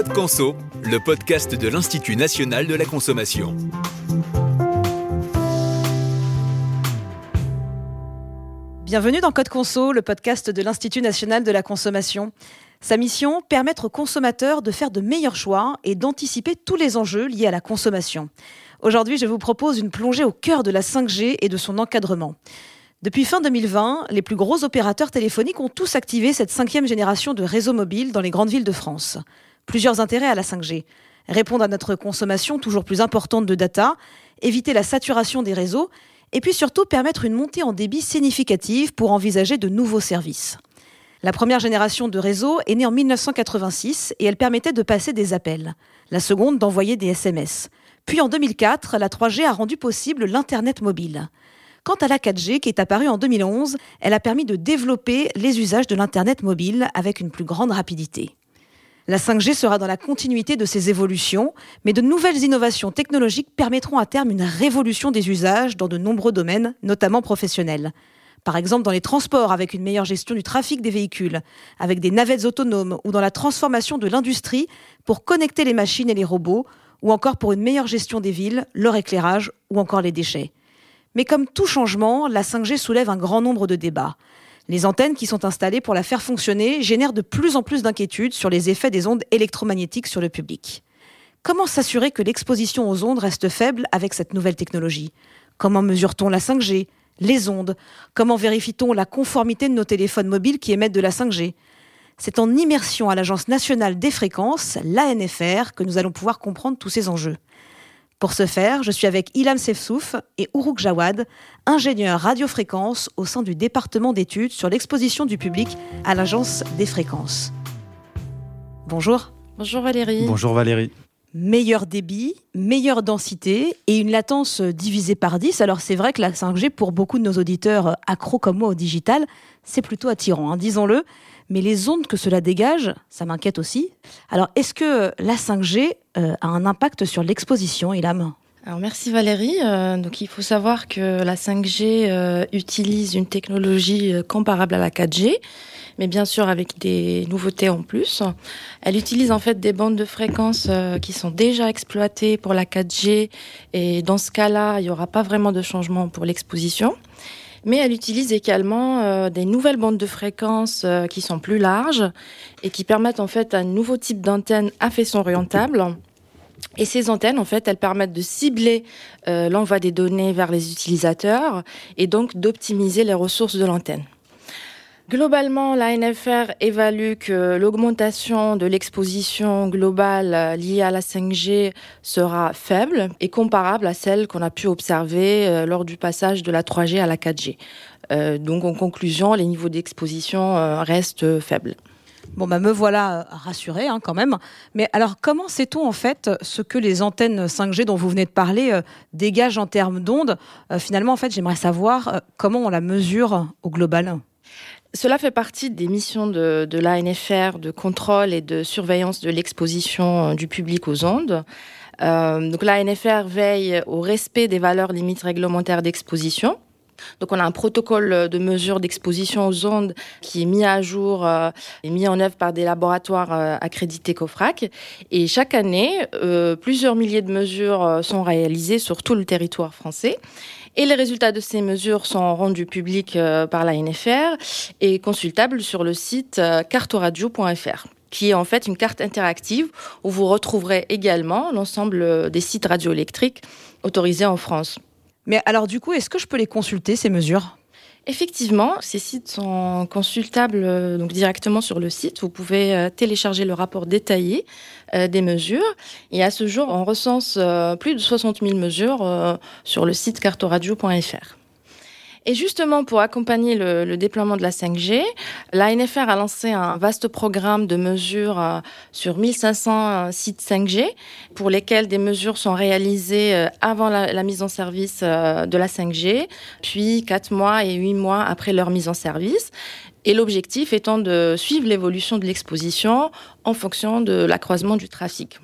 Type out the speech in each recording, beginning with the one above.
Code Conso, le podcast de l'Institut national de la consommation. Bienvenue dans Code Conso, le podcast de l'Institut national de la consommation. Sa mission, permettre aux consommateurs de faire de meilleurs choix et d'anticiper tous les enjeux liés à la consommation. Aujourd'hui, je vous propose une plongée au cœur de la 5G et de son encadrement. Depuis fin 2020, les plus gros opérateurs téléphoniques ont tous activé cette cinquième génération de réseaux mobiles dans les grandes villes de France. Plusieurs intérêts à la 5G. Répondre à notre consommation toujours plus importante de data, éviter la saturation des réseaux, et puis surtout permettre une montée en débit significative pour envisager de nouveaux services. La première génération de réseaux est née en 1986 et elle permettait de passer des appels. La seconde d'envoyer des SMS. Puis en 2004, la 3G a rendu possible l'Internet mobile. Quant à la 4G, qui est apparue en 2011, elle a permis de développer les usages de l'Internet mobile avec une plus grande rapidité. La 5G sera dans la continuité de ces évolutions, mais de nouvelles innovations technologiques permettront à terme une révolution des usages dans de nombreux domaines, notamment professionnels. Par exemple dans les transports avec une meilleure gestion du trafic des véhicules, avec des navettes autonomes ou dans la transformation de l'industrie pour connecter les machines et les robots, ou encore pour une meilleure gestion des villes, leur éclairage ou encore les déchets. Mais comme tout changement, la 5G soulève un grand nombre de débats. Les antennes qui sont installées pour la faire fonctionner génèrent de plus en plus d'inquiétudes sur les effets des ondes électromagnétiques sur le public. Comment s'assurer que l'exposition aux ondes reste faible avec cette nouvelle technologie? Comment mesure-t-on la 5G Les ondes? Comment vérifie-t-on la conformité de nos téléphones mobiles qui émettent de la 5G C'est en immersion à l'Agence nationale des fréquences, l'ANFR, que nous allons pouvoir comprendre tous ces enjeux. Pour ce faire, je suis avec Ilham Sefsouf et Ourouk Jawad, ingénieur radiofréquence au sein du département d'études sur l'exposition du public à l'Agence des fréquences. Bonjour. Bonjour Valérie. Bonjour Valérie. Meilleur débit, meilleure densité et une latence divisée par 10. Alors c'est vrai que la 5G, pour beaucoup de nos auditeurs accros comme moi au digital, c'est plutôt attirant, hein, disons-le mais les ondes que cela dégage, ça m'inquiète aussi. Alors, est-ce que la 5G euh, a un impact sur l'exposition, Ilham alors merci Valérie. Euh, donc il faut savoir que la 5G euh, utilise une technologie comparable à la 4G, mais bien sûr avec des nouveautés en plus. Elle utilise en fait des bandes de fréquences qui sont déjà exploitées pour la 4G et dans ce cas-là, il n'y aura pas vraiment de changement pour l'exposition mais elle utilise également euh, des nouvelles bandes de fréquences euh, qui sont plus larges et qui permettent en fait un nouveau type d'antenne à faisceau orientable. Et ces antennes, en fait, elles permettent de cibler euh, l'envoi des données vers les utilisateurs et donc d'optimiser les ressources de l'antenne. Globalement, l'ANFR évalue que l'augmentation de l'exposition globale liée à la 5G sera faible et comparable à celle qu'on a pu observer euh, lors du passage de la 3G à la 4G. Euh, donc en conclusion, les niveaux d'exposition euh, restent faibles. Bon, bah, me voilà rassuré hein, quand même. Mais alors, comment sait-on en fait ce que les antennes 5G dont vous venez de parler dégagent en termes d'ondes? Finalement, en fait, j'aimerais savoir comment on la mesure au global? Cela fait partie des missions de, l'ANFR de contrôle et de surveillance de l'exposition euh, du public aux ondes. Euh, donc l'ANFR veille au respect des valeurs limites réglementaires d'exposition. Donc on a un protocole de mesure d'exposition aux ondes qui est mis à jour euh, et mis en œuvre par des laboratoires euh, accrédités COFRAC. Et chaque année, euh, plusieurs milliers de mesures sont réalisées sur tout le territoire français. Et les résultats de ces mesures sont rendus publics euh, par la NFR et consultables sur le site euh, cartoradio.fr qui est en fait une carte interactive où vous retrouverez également l'ensemble euh, des sites radioélectriques autorisés en France. Mais alors du coup, est-ce que je peux les consulter, ces mesures? Effectivement, ces sites sont consultables euh, donc directement sur le site. Vous pouvez euh, télécharger le rapport détaillé euh, des mesures. Et à ce jour, on recense plus de 60 000 mesures sur le site cartoradio.fr. Et justement, pour accompagner le, déploiement de la 5G, la NFR a lancé un vaste programme de mesures euh, sur 1500 euh, sites 5G, pour lesquels des mesures sont réalisées euh, avant la, mise en service de la 5G, puis 4 mois et 8 mois après leur mise en service. Et l'objectif étant de suivre l'évolution de l'exposition en fonction de l'accroissement du trafic.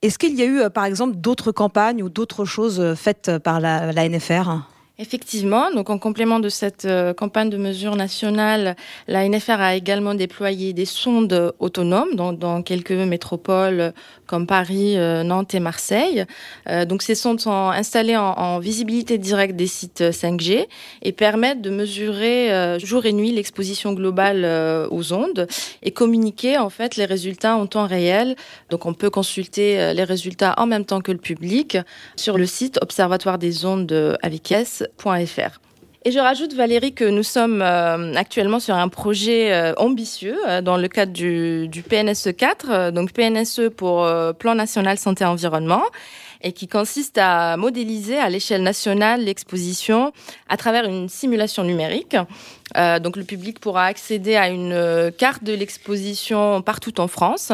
Est-ce qu'il y a eu, par exemple, d'autres campagnes ou d'autres choses faites par la, la NFR Effectivement, donc en complément de cette euh, campagne de mesure nationale, la NFR a également déployé des sondes autonomes dans, quelques métropoles comme Paris, euh, Nantes et Marseille. Euh, donc ces sondes sont installées en, en, visibilité directe des sites 5G et permettent de mesurer jour et nuit l'exposition globale aux ondes et communiquer en fait les résultats en temps réel. Donc on peut consulter les résultats en même temps que le public sur le site Observatoire des ondes avec Et je rajoute, Valérie, que nous sommes euh, actuellement sur un projet euh, ambitieux euh, dans le cadre du, du, PNSE 4, donc PNSE pour Plan National Santé Environnement, et qui consiste à modéliser à l'échelle nationale l'exposition à travers une simulation numérique. donc le public pourra accéder à une carte de l'exposition partout en France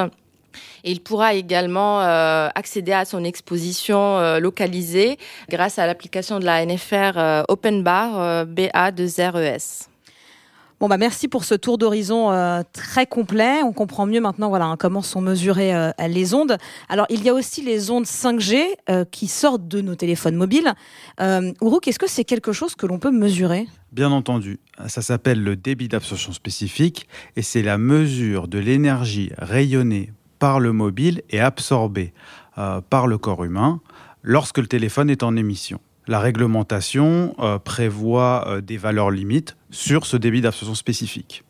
et il pourra également euh, accéder à son exposition euh, localisée grâce à l'application de la NFR euh, Open Bar BA2RES. Bon bah merci pour ce tour d'horizon très complet. On comprend mieux maintenant voilà hein, comment sont mesurées les ondes. Alors il y a aussi les ondes 5G qui sortent de nos téléphones mobiles. Ourouk, est-ce que c'est quelque chose que l'on peut mesurer? Bien entendu, ça s'appelle le débit d'absorption spécifique et c'est la mesure de l'énergie rayonnée par le mobile et absorbé euh, par le corps humain lorsque le téléphone est en émission. La réglementation euh, prévoit euh, des valeurs limites sur ce débit d'absorption spécifique.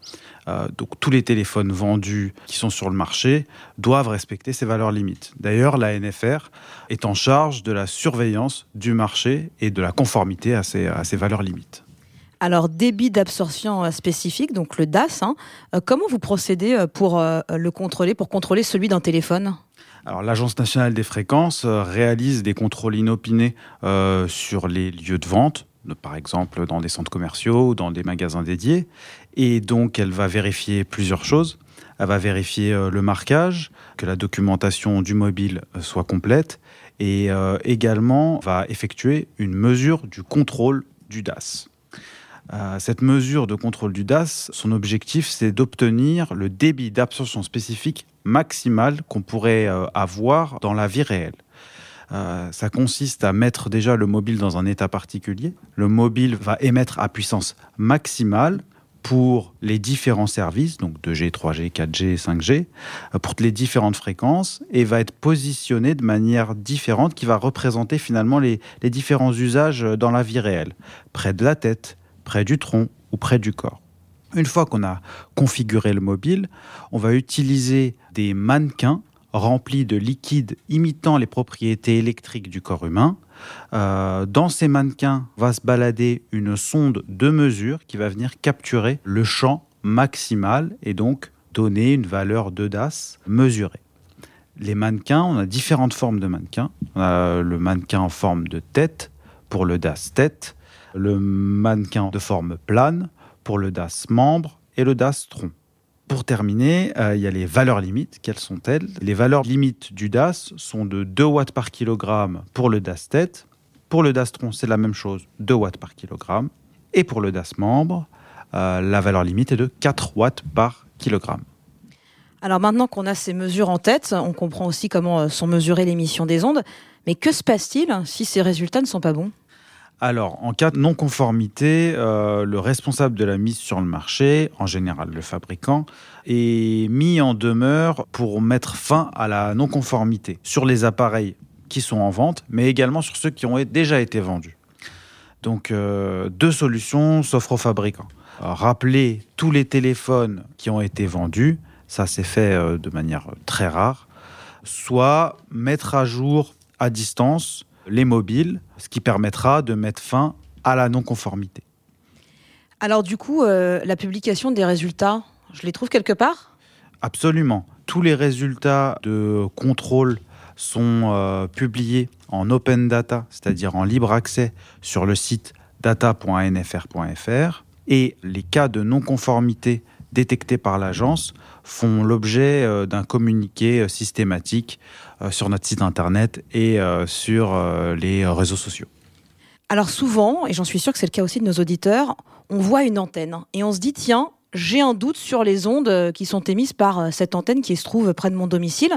donc tous les téléphones vendus qui sont sur le marché doivent respecter ces valeurs limites. D'ailleurs, la NFR est en charge de la surveillance du marché et de la conformité à ces, à ces valeurs limites. Alors, débit d'absorption euh, spécifique, donc le DAS, hein. euh, comment vous procédez euh, pour le contrôler, pour contrôler celui d'un téléphone? Alors, l'Agence nationale des fréquences réalise des contrôles inopinés sur les lieux de vente, par exemple dans des centres commerciaux ou dans des magasins dédiés. Et donc, elle va vérifier plusieurs choses. Elle va vérifier le marquage, que la documentation du mobile soit complète, et également va effectuer une mesure du contrôle du DAS. Euh, cette mesure de contrôle du DAS, son objectif, c'est d'obtenir le débit d'absorption spécifique maximal qu'on pourrait euh, avoir dans la vie réelle. Euh, ça consiste à mettre déjà le mobile dans un état particulier. Le mobile va émettre à puissance maximale pour les différents services, donc 2G, 3G, 4G, 5G, pour les différentes fréquences, et va être positionné de manière différente qui va représenter finalement les différents usages dans la vie réelle. Près de la tête, près du tronc ou près du corps. Une fois qu'on a configuré le mobile, on va utiliser des mannequins remplis de liquide imitant les propriétés électriques du corps humain. Euh, dans ces mannequins va se balader une sonde de mesure qui va venir capturer le champ maximal et donc donner une valeur de DAS mesurée. Les mannequins, on a différentes formes de mannequins. On a le mannequin en forme de tête pour le DAS tête, le mannequin de forme plane pour le DAS membre et le DAS tronc. Pour terminer, euh, il y a les valeurs limites. Quelles sont-elles? Les valeurs limites du DAS sont de 2 watts par kilogramme pour le DAS tête. Pour le DAS tronc, c'est la même chose, 2 watts par kilogramme. Et pour le DAS membre, euh, la valeur limite est de 4 watts par kilogramme. Alors maintenant qu'on a ces mesures en tête, on comprend aussi comment euh, sont mesurées l'émission des ondes. Mais que se passe-t-il si ces résultats ne sont pas bons? Alors, en cas de non-conformité, euh, le responsable de la mise sur le marché, en général le fabricant, est mis en demeure pour mettre fin à la non-conformité sur les appareils qui sont en vente, mais également sur ceux qui ont déjà été vendus. Donc, euh, deux solutions s'offrent aux fabricants. rappeler tous les téléphones qui ont été vendus, ça s'est fait euh, de manière très rare, soit mettre à jour à distance les mobiles, ce qui permettra de mettre fin à la non-conformité. Alors du coup, euh, la publication des résultats, je les trouve quelque part? Absolument. Tous les résultats de contrôle sont euh, publiés en open data, c'est-à-dire en libre accès sur le site data.nfr.fr et les cas de non-conformité détectés par l'agence font l'objet euh, d'un communiqué systématique sur notre site internet et euh, sur euh, les réseaux sociaux. Alors souvent, et j'en suis sûr que c'est le cas aussi de nos auditeurs, on voit une antenne et on se dit tiens, j'ai un doute sur les ondes qui sont émises par cette antenne qui se trouve près de mon domicile.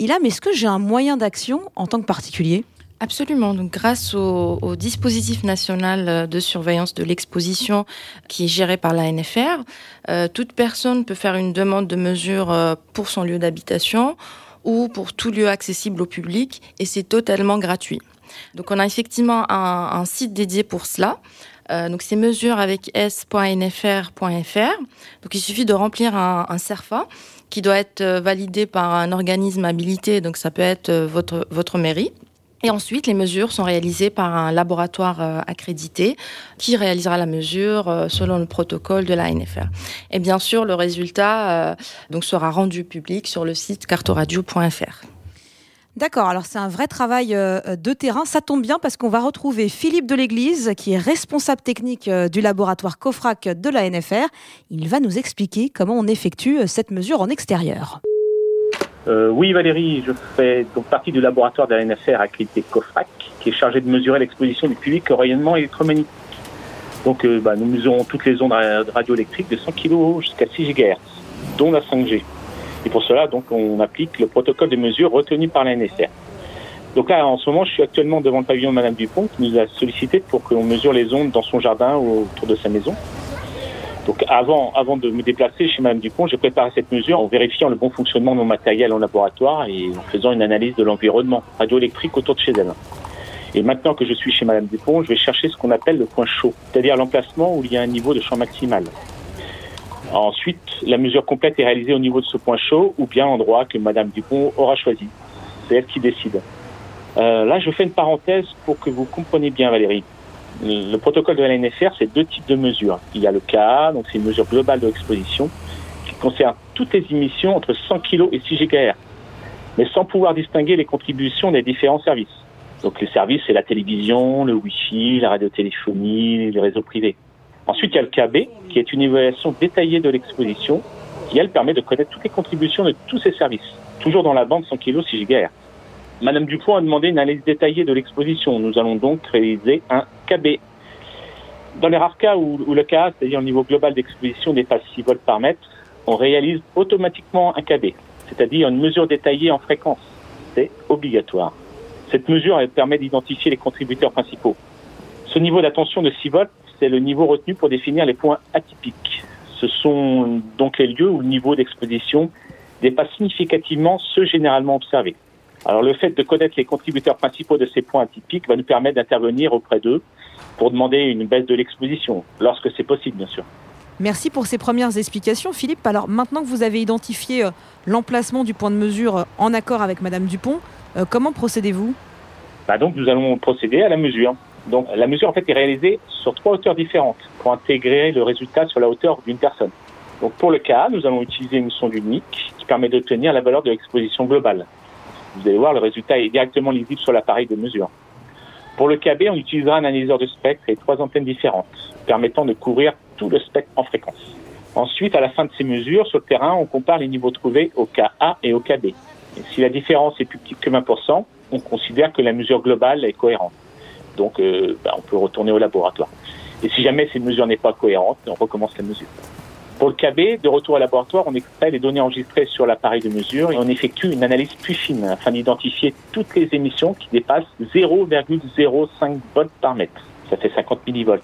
Il a, mais est-ce que j'ai un moyen d'action en tant que particulier? Absolument. Donc, grâce au, dispositif national de surveillance de l'exposition qui est géré par la NFR, euh, toute personne peut faire une demande de mesure euh, pour son lieu d'habitation ou pour tout lieu accessible au public et c'est totalement gratuit. Donc, on a effectivement un, site dédié pour cela. Euh, donc, c'est mesures avec s.nfr.fr. Donc, il suffit de remplir un, un qui doit être validé par un organisme habilité. Donc, ça peut être votre, votre mairie. Et ensuite, les mesures sont réalisées par un laboratoire euh, accrédité qui réalisera la mesure euh, selon le protocole de la NFR. Et bien sûr, le résultat euh, donc sera rendu public sur le site cartoradio.fr. D'accord, alors c'est un vrai travail de terrain. Ça tombe bien parce qu'on va retrouver Philippe de l'Église, qui est responsable technique du laboratoire COFRAC de la NFR. Il va nous expliquer comment on effectue cette mesure en extérieur. Euh, oui, Valérie, je fais donc partie du laboratoire de la NFR accrédité COFRAC, qui est chargé de mesurer l'exposition du public au rayonnement électromagnétique. Donc, euh, bah, nous mesurons toutes les ondes radioélectriques de 100 kg jusqu'à 6 GHz, dont la 5G. Et pour cela, donc, on applique le protocole de mesure retenu par la NFR. Donc là, en ce moment, je suis actuellement devant le pavillon de Madame Dupont, qui nous a sollicité pour qu'on mesure les ondes dans son jardin ou autour de sa maison. Donc avant, de me déplacer chez Mme Dupont, j'ai préparé cette mesure en vérifiant le bon fonctionnement de mon matériel en laboratoire et en faisant une analyse de l'environnement radioélectrique autour de chez elle. Et maintenant que je suis chez Mme Dupont, je vais chercher ce qu'on appelle le point chaud, c'est-à-dire l'emplacement où il y a un niveau de champ maximal. Ensuite, la mesure complète est réalisée au niveau de ce point chaud ou bien endroit que Mme Dupont aura choisi. C'est elle qui décide. Euh, là, je fais une parenthèse pour que vous compreniez bien, Valérie. Le protocole de la c'est deux types de mesures. Il y a le KA, donc c'est une mesure globale de l'exposition, qui concerne toutes les émissions entre 100 kg et 6 GHz, mais sans pouvoir distinguer les contributions des différents services. Donc les services, c'est la télévision, le Wi-Fi, la radiotéléphonie, les réseaux privés. Ensuite, il y a le KB, qui est une évaluation détaillée de l'exposition, qui, elle, permet de connaître toutes les contributions de tous ces services, toujours dans la bande 100 kg 6 GHz. Madame Dupont a demandé une analyse détaillée de l'exposition. Nous allons donc réaliser un Dans les rares cas où, le KA, c'est-à-dire le niveau global d'exposition, dépasse 6 volts par mètre, on réalise automatiquement un KB, c'est-à-dire une mesure détaillée en fréquence. C'est obligatoire. Cette mesure permet d'identifier les contributeurs principaux. Ce niveau d'attention de 6 volts, c'est le niveau retenu pour définir les points atypiques. Ce sont donc les lieux où le niveau d'exposition dépasse significativement ceux généralement observés. Alors le fait de connaître les contributeurs principaux de ces points atypiques va nous permettre d'intervenir auprès d'eux pour demander une baisse de l'exposition, lorsque c'est possible bien sûr. Merci pour ces premières explications, Philippe. Alors maintenant que vous avez identifié euh, l'emplacement du point de mesure euh, en accord avec Madame Dupont, euh, comment procédez-vous? Bah Donc nous allons procéder à la mesure. Donc la mesure en fait est réalisée sur trois hauteurs différentes pour intégrer le résultat sur la hauteur d'une personne. Donc pour le cas, nous allons utiliser une sonde unique qui permet d'obtenir la valeur de l'exposition globale. Vous allez voir, le résultat est directement lisible sur l'appareil de mesure. Pour le KB, on utilisera un analyseur de spectre et trois antennes différentes, permettant de couvrir tout le spectre en fréquence. Ensuite, à la fin de ces mesures, sur le terrain, on compare les niveaux trouvés au KA et au KB. Si la différence est plus petite que 20%, on considère que la mesure globale est cohérente. Donc, euh, bah, on peut retourner au laboratoire. Et si jamais cette mesure n'est pas cohérente, on recommence la mesure. Pour le KB, de retour au laboratoire, on extrait les données enregistrées sur l'appareil de mesure et on effectue une analyse plus fine afin d'identifier toutes les émissions qui dépassent 0,05 volts par mètre. Ça fait 50 millivolts.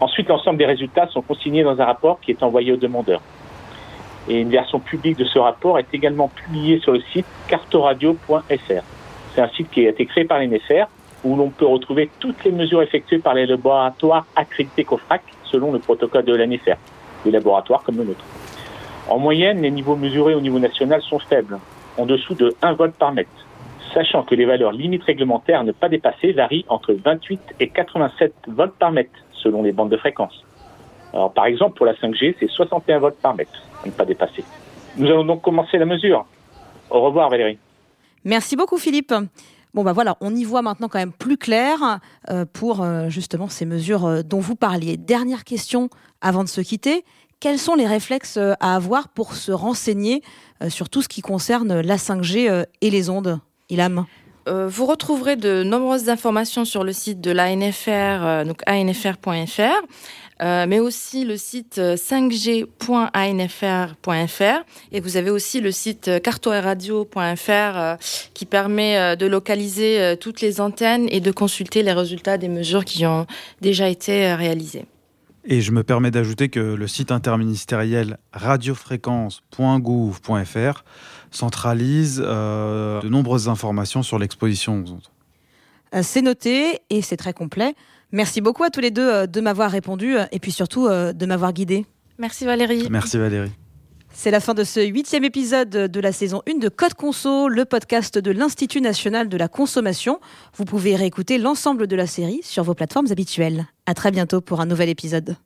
Ensuite, l'ensemble des résultats sont consignés dans un rapport qui est envoyé au demandeur. Et une version publique de ce rapport est également publiée sur le site cartoradio.fr. C'est un site qui a été créé par l'NFR où l'on peut retrouver toutes les mesures effectuées par les laboratoires accrédités COFRAC selon le protocole de l'NFR des laboratoires comme le nôtre. En moyenne, les niveaux mesurés au niveau national sont faibles, en dessous de 1 volt par mètre, sachant que les valeurs limites réglementaires ne pas dépasser varient entre 28 et 87 volts par mètre selon les bandes de fréquence. Alors, par exemple, pour la 5G, c'est 61 volts par mètre à ne pas dépasser. Nous allons donc commencer la mesure. Au revoir, Valérie. Merci beaucoup, Philippe. Bon, bah voilà, on y voit maintenant quand même plus clair euh, pour euh, justement ces mesures euh, dont vous parliez. Dernière question avant de se quitter. Quels sont les réflexes à avoir pour se renseigner sur tout ce qui concerne la 5G et les ondes Ilham? Euh, vous retrouverez de nombreuses informations sur le site de l'ANFR, donc anfr.fr. Euh, mais aussi le site 5g.anfr.fr et vous avez aussi le site cartoradio.fr euh, qui permet de localiser toutes les antennes et de consulter les résultats des mesures qui ont déjà été réalisées. Et je me permets d'ajouter que le site interministériel radiofréquence.gouv.fr centralise euh, de nombreuses informations sur l'exposition aux ondes. Euh, c'est noté et c'est très complet. Merci beaucoup à tous les deux euh, de m'avoir répondu et puis surtout de m'avoir guidé. Merci Valérie. Merci Valérie. C'est la fin de ce huitième épisode de la saison 1 de Code Conso, le podcast de l'Institut national de la consommation. Vous pouvez réécouter l'ensemble de la série sur vos plateformes habituelles. À très bientôt pour un nouvel épisode.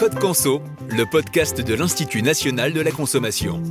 Code Conso, le podcast de l'Institut national de la consommation.